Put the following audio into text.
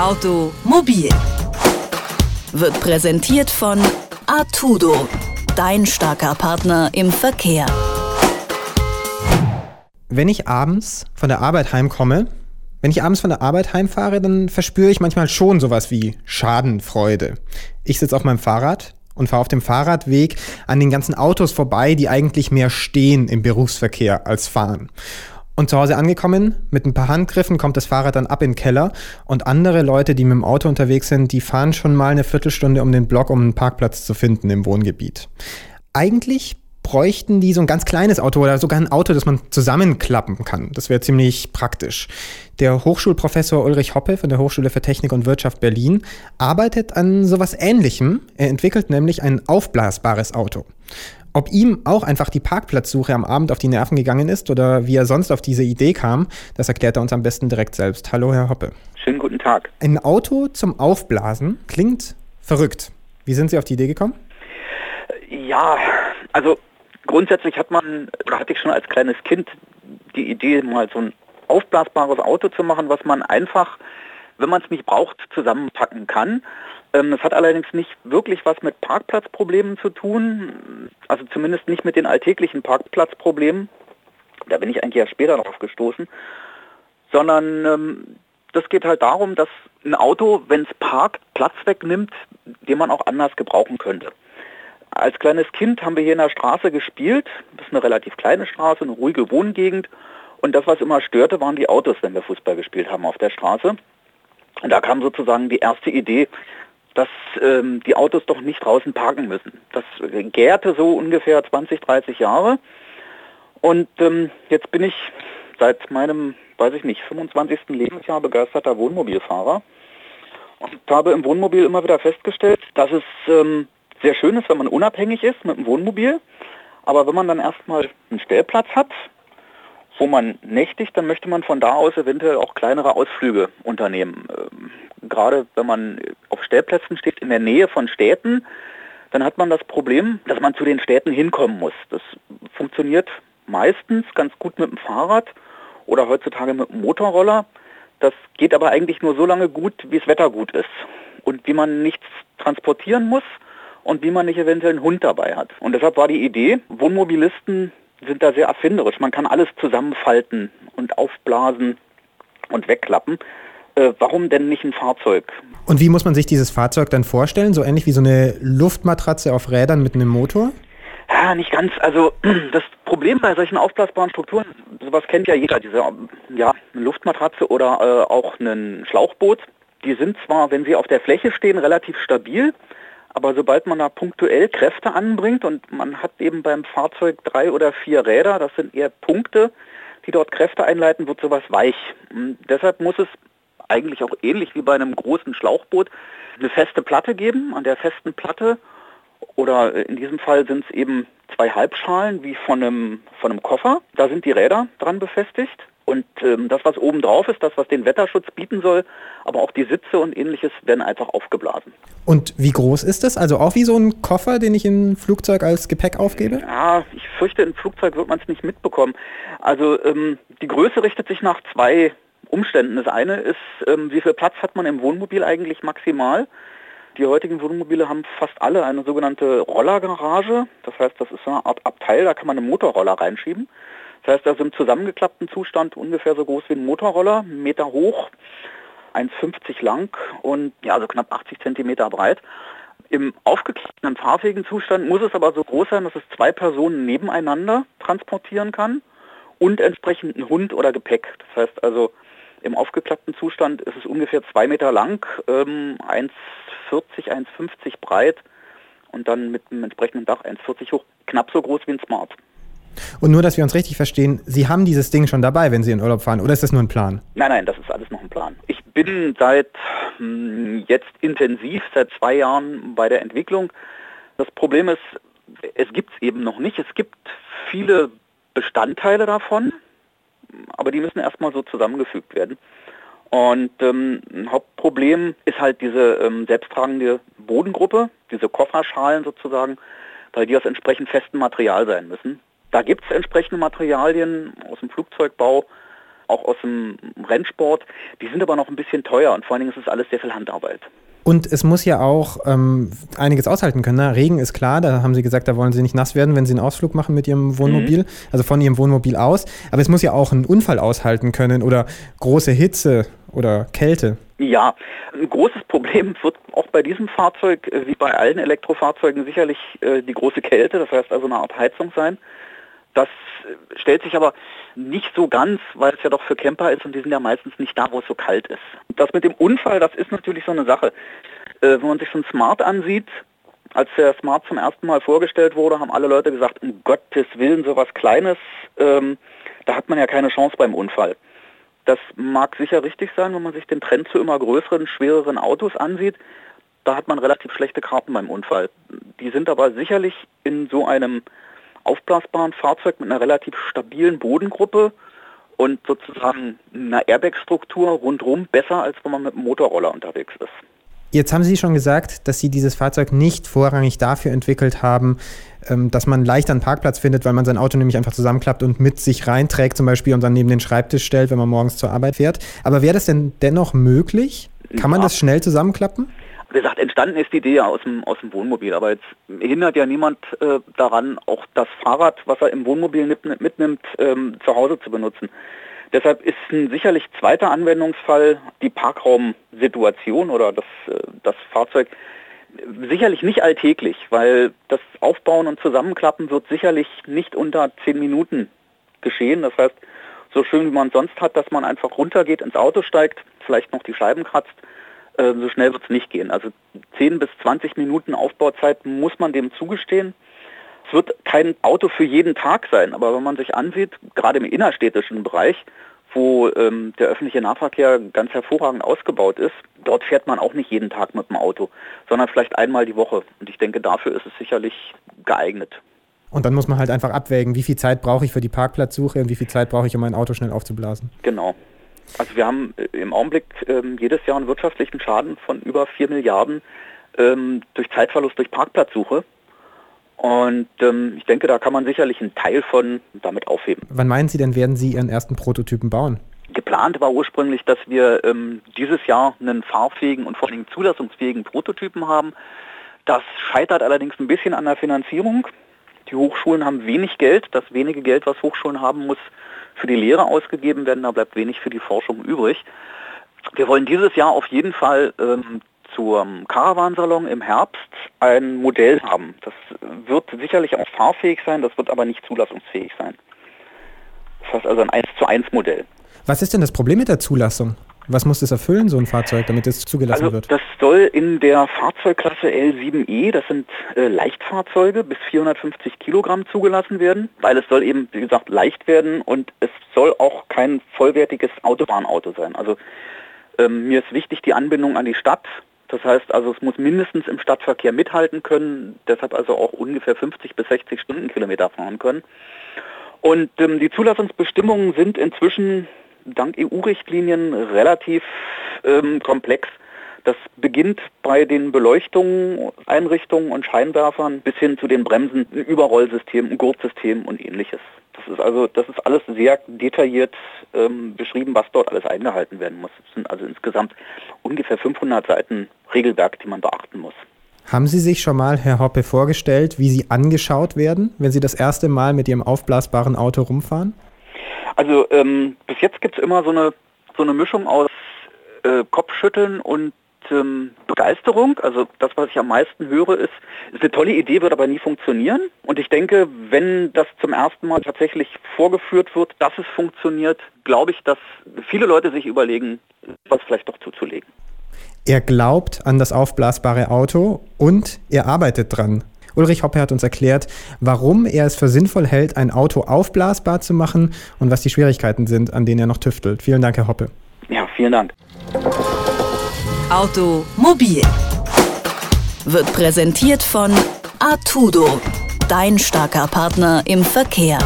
Automobil wird präsentiert von Artudo, dein starker Partner im Verkehr. Wenn ich abends von der Arbeit heimkomme, wenn ich abends von der Arbeit heimfahre, dann verspüre ich manchmal schon sowas wie Schadenfreude. Ich sitze auf meinem Fahrrad und fahre auf dem Fahrradweg an den ganzen Autos vorbei, die eigentlich mehr stehen im Berufsverkehr als fahren. Und zu Hause angekommen, mit ein paar Handgriffen kommt das Fahrrad dann ab in den Keller und andere Leute, die mit dem Auto unterwegs sind, die fahren schon mal eine Viertelstunde um den Block, um einen Parkplatz zu finden im Wohngebiet. Eigentlich bräuchten die so ein ganz kleines Auto oder sogar ein Auto, das man zusammenklappen kann. Das wäre ziemlich praktisch. Der Hochschulprofessor Ulrich Hoppe von der Hochschule für Technik und Wirtschaft Berlin arbeitet an sowas Ähnlichem. Er entwickelt nämlich ein aufblasbares Auto. Ob ihm auch einfach die Parkplatzsuche am Abend auf die Nerven gegangen ist oder wie er sonst auf diese Idee kam, das erklärt er uns am besten direkt selbst. Hallo, Herr Hoppe. Schönen guten Tag. Ein Auto zum Aufblasen klingt verrückt. Wie sind Sie auf die Idee gekommen? Ja, also grundsätzlich hat man, oder hatte ich schon als kleines Kind die Idee, mal so ein aufblasbares Auto zu machen, was man einfach, wenn man es nicht braucht, zusammenpacken kann ähm, das hat allerdings nicht wirklich was mit Parkplatzproblemen zu tun, also zumindest nicht mit den alltäglichen Parkplatzproblemen. Da bin ich eigentlich erst später darauf gestoßen, sondern ähm, das geht halt darum, dass ein Auto, wenn es parkt, Platz wegnimmt, den man auch anders gebrauchen könnte. Als kleines Kind haben wir hier in der Straße gespielt. Das ist eine relativ kleine Straße, eine ruhige Wohngegend. Und das, was immer störte, waren die Autos, wenn wir Fußball gespielt haben auf der Straße. Da kam sozusagen die erste Idee, dass ähm, die Autos doch nicht draußen parken müssen. Das gärte so ungefähr 20, 30 Jahre. Und ähm, jetzt bin ich seit meinem, weiß ich nicht, 25. Lebensjahr begeisterter Wohnmobilfahrer und habe im Wohnmobil immer wieder festgestellt, dass es ähm, sehr schön ist, wenn man unabhängig ist mit dem Wohnmobil. Aber wenn man dann erstmal einen Stellplatz hat, wo man nächtigt, dann möchte man von da aus eventuell auch kleinere Ausflüge unternehmen. Ähm, gerade wenn man auf Stellplätzen steht in der Nähe von Städten, dann hat man das Problem, dass man zu den Städten hinkommen muss. Das funktioniert meistens ganz gut mit dem Fahrrad oder heutzutage mit dem Motorroller. Das geht aber eigentlich nur so lange gut, wie das Wetter gut ist und wie man nichts transportieren muss und wie man nicht eventuell einen Hund dabei hat. Und deshalb war die Idee, Wohnmobilisten sind da sehr erfinderisch. Man kann alles zusammenfalten und aufblasen und wegklappen. Äh, warum denn nicht ein Fahrzeug? Und wie muss man sich dieses Fahrzeug dann vorstellen? So ähnlich wie so eine Luftmatratze auf Rädern mit einem Motor? Ja, nicht ganz. Also das Problem bei solchen aufblasbaren Strukturen, sowas kennt ja jeder, diese ja, eine Luftmatratze oder äh, auch ein Schlauchboot. Die sind zwar, wenn sie auf der Fläche stehen, relativ stabil, aber sobald man da punktuell Kräfte anbringt und man hat eben beim Fahrzeug drei oder vier Räder, das sind eher Punkte, die dort Kräfte einleiten, wird sowas weich. Und deshalb muss es eigentlich auch ähnlich wie bei einem großen Schlauchboot eine feste Platte geben. An der festen Platte oder in diesem Fall sind es eben zwei Halbschalen wie von einem, von einem Koffer. Da sind die Räder dran befestigt. Und ähm, das, was oben drauf ist, das, was den Wetterschutz bieten soll, aber auch die Sitze und ähnliches werden einfach aufgeblasen. Und wie groß ist das? Also auch wie so ein Koffer, den ich im Flugzeug als Gepäck aufgebe? Ja, ich fürchte, im Flugzeug wird man es nicht mitbekommen. Also ähm, die Größe richtet sich nach zwei Umständen. Das eine ist, ähm, wie viel Platz hat man im Wohnmobil eigentlich maximal? Die heutigen Wohnmobile haben fast alle eine sogenannte Rollergarage. Das heißt, das ist eine Art Abteil, da kann man einen Motorroller reinschieben. Das heißt, das ist im zusammengeklappten Zustand ungefähr so groß wie ein Motorroller, einen Meter hoch, 1,50 lang und ja, so knapp 80 Zentimeter breit. Im aufgeklappten fahrfähigen Zustand muss es aber so groß sein, dass es zwei Personen nebeneinander transportieren kann und entsprechend einen Hund oder Gepäck. Das heißt also, im aufgeklappten Zustand ist es ungefähr zwei Meter lang, ähm, 1,40, 1,50 breit und dann mit einem entsprechenden Dach 1,40 hoch, knapp so groß wie ein Smart. Und nur, dass wir uns richtig verstehen, Sie haben dieses Ding schon dabei, wenn Sie in Urlaub fahren, oder ist das nur ein Plan? Nein, nein, das ist alles noch ein Plan. Ich bin seit hm, jetzt intensiv, seit zwei Jahren bei der Entwicklung. Das Problem ist, es gibt es eben noch nicht. Es gibt viele Bestandteile davon, aber die müssen erstmal so zusammengefügt werden. Und ähm, ein Hauptproblem ist halt diese ähm, selbsttragende Bodengruppe, diese Kofferschalen sozusagen, weil die aus entsprechend festem Material sein müssen. Da gibt es entsprechende Materialien aus dem Flugzeugbau, auch aus dem Rennsport. Die sind aber noch ein bisschen teuer und vor allen Dingen ist es alles sehr viel Handarbeit. Und es muss ja auch ähm, einiges aushalten können. Ne? Regen ist klar, da haben Sie gesagt, da wollen Sie nicht nass werden, wenn Sie einen Ausflug machen mit Ihrem Wohnmobil, mhm. also von Ihrem Wohnmobil aus. Aber es muss ja auch einen Unfall aushalten können oder große Hitze oder Kälte. Ja, ein großes Problem wird auch bei diesem Fahrzeug, äh, wie bei allen Elektrofahrzeugen, sicherlich äh, die große Kälte, das heißt also eine Art Heizung sein. Das äh, stellt sich aber nicht so ganz, weil es ja doch für Camper ist und die sind ja meistens nicht da, wo es so kalt ist. Das mit dem Unfall, das ist natürlich so eine Sache. Äh, wenn man sich so ein Smart ansieht, als der Smart zum ersten Mal vorgestellt wurde, haben alle Leute gesagt, um Gottes Willen, so was Kleines, ähm, da hat man ja keine Chance beim Unfall. Das mag sicher richtig sein, wenn man sich den Trend zu immer größeren, schwereren Autos ansieht. Da hat man relativ schlechte Karten beim Unfall. Die sind aber sicherlich in so einem aufblasbaren Fahrzeug mit einer relativ stabilen Bodengruppe und sozusagen einer Airbag-Struktur rundherum besser, als wenn man mit einem Motorroller unterwegs ist. Jetzt haben Sie schon gesagt, dass Sie dieses Fahrzeug nicht vorrangig dafür entwickelt haben, ähm, dass man leicht einen Parkplatz findet, weil man sein Auto nämlich einfach zusammenklappt und mit sich reinträgt zum Beispiel und dann neben den Schreibtisch stellt, wenn man morgens zur Arbeit fährt. Aber wäre das denn dennoch möglich? Kann man das schnell zusammenklappen? Wie gesagt, entstanden ist die Idee ja aus dem, aus dem Wohnmobil, aber jetzt hindert ja niemand äh, daran, auch das Fahrrad, was er im Wohnmobil mitnimmt, ähm, zu Hause zu benutzen. Deshalb ist ein sicherlich zweiter Anwendungsfall die Parkraumsituation oder das, äh, das Fahrzeug sicherlich nicht alltäglich, weil das Aufbauen und Zusammenklappen wird sicherlich nicht unter zehn Minuten geschehen. Das heißt, so schön wie man sonst hat, dass man einfach runtergeht, ins Auto steigt, vielleicht noch die Scheiben kratzt, äh, so schnell wird es nicht gehen. Also 10 bis 20 Minuten Aufbauzeit muss man dem zugestehen. Es wird kein Auto für jeden Tag sein, aber wenn man sich ansieht, gerade im innerstädtischen Bereich, wo ähm, der öffentliche Nahverkehr ganz hervorragend ausgebaut ist, dort fährt man auch nicht jeden Tag mit dem Auto, sondern vielleicht einmal die Woche. Und ich denke, dafür ist es sicherlich geeignet. Und dann muss man halt einfach abwägen, wie viel Zeit brauche ich für die Parkplatzsuche und wie viel Zeit brauche ich, um mein Auto schnell aufzublasen. Genau. Also wir haben äh, im Augenblick ähm, jedes Jahr einen wirtschaftlichen Schaden von über 4 Milliarden ähm, durch Zeitverlust durch Parkplatzsuche. Und ähm, ich denke, da kann man sicherlich einen Teil von damit aufheben. Wann meinen Sie denn, werden Sie Ihren ersten Prototypen bauen? Geplant war ursprünglich, dass wir ähm, dieses Jahr einen fahrfähigen und vor allem zulassungsfähigen Prototypen haben. Das scheitert allerdings ein bisschen an der Finanzierung. Die Hochschulen haben wenig Geld. Das wenige Geld, was Hochschulen haben, muss für die Lehre ausgegeben werden. Da bleibt wenig für die Forschung übrig. Wir wollen dieses Jahr auf jeden Fall ähm, zum Caravansalon im Herbst ein Modell haben. Das wird sicherlich auch fahrfähig sein, das wird aber nicht zulassungsfähig sein. Das heißt also ein 1 zu 1 Modell. Was ist denn das Problem mit der Zulassung? Was muss das erfüllen, so ein Fahrzeug, damit es zugelassen also, wird? Das soll in der Fahrzeugklasse L7E, das sind äh, Leichtfahrzeuge, bis 450 Kilogramm zugelassen werden, weil es soll eben, wie gesagt, leicht werden und es soll auch kein vollwertiges Autobahnauto sein. Also ähm, mir ist wichtig die Anbindung an die Stadt. Das heißt also, es muss mindestens im Stadtverkehr mithalten können, deshalb also auch ungefähr 50 bis 60 Stundenkilometer fahren können. Und ähm, die Zulassungsbestimmungen sind inzwischen dank EU-Richtlinien relativ ähm, komplex. Das beginnt bei den Beleuchtungen, Einrichtungen und Scheinwerfern bis hin zu den Bremsen, Überrollsystemen, Gurtsystemen und ähnliches. Das ist also, das ist alles sehr detailliert ähm, beschrieben, was dort alles eingehalten werden muss. Es sind also insgesamt ungefähr 500 Seiten Regelwerk, die man beachten muss. Haben Sie sich schon mal, Herr Hoppe, vorgestellt, wie Sie angeschaut werden, wenn Sie das erste Mal mit Ihrem aufblasbaren Auto rumfahren? Also ähm, bis jetzt gibt es immer so eine, so eine Mischung aus äh, Kopfschütteln und ähm, Begeisterung. Also das, was ich am meisten höre, ist, ist eine tolle Idee, wird aber nie funktionieren. Und ich denke, wenn das zum ersten Mal tatsächlich vorgeführt wird, dass es funktioniert, glaube ich, dass viele Leute sich überlegen, was vielleicht doch zuzulegen. Er glaubt an das aufblasbare Auto und er arbeitet dran. Ulrich Hoppe hat uns erklärt, warum er es für sinnvoll hält, ein Auto aufblasbar zu machen und was die Schwierigkeiten sind, an denen er noch tüftelt. Vielen Dank, Herr Hoppe. Ja, vielen Dank. Automobil wird präsentiert von Artudo, dein starker Partner im Verkehr.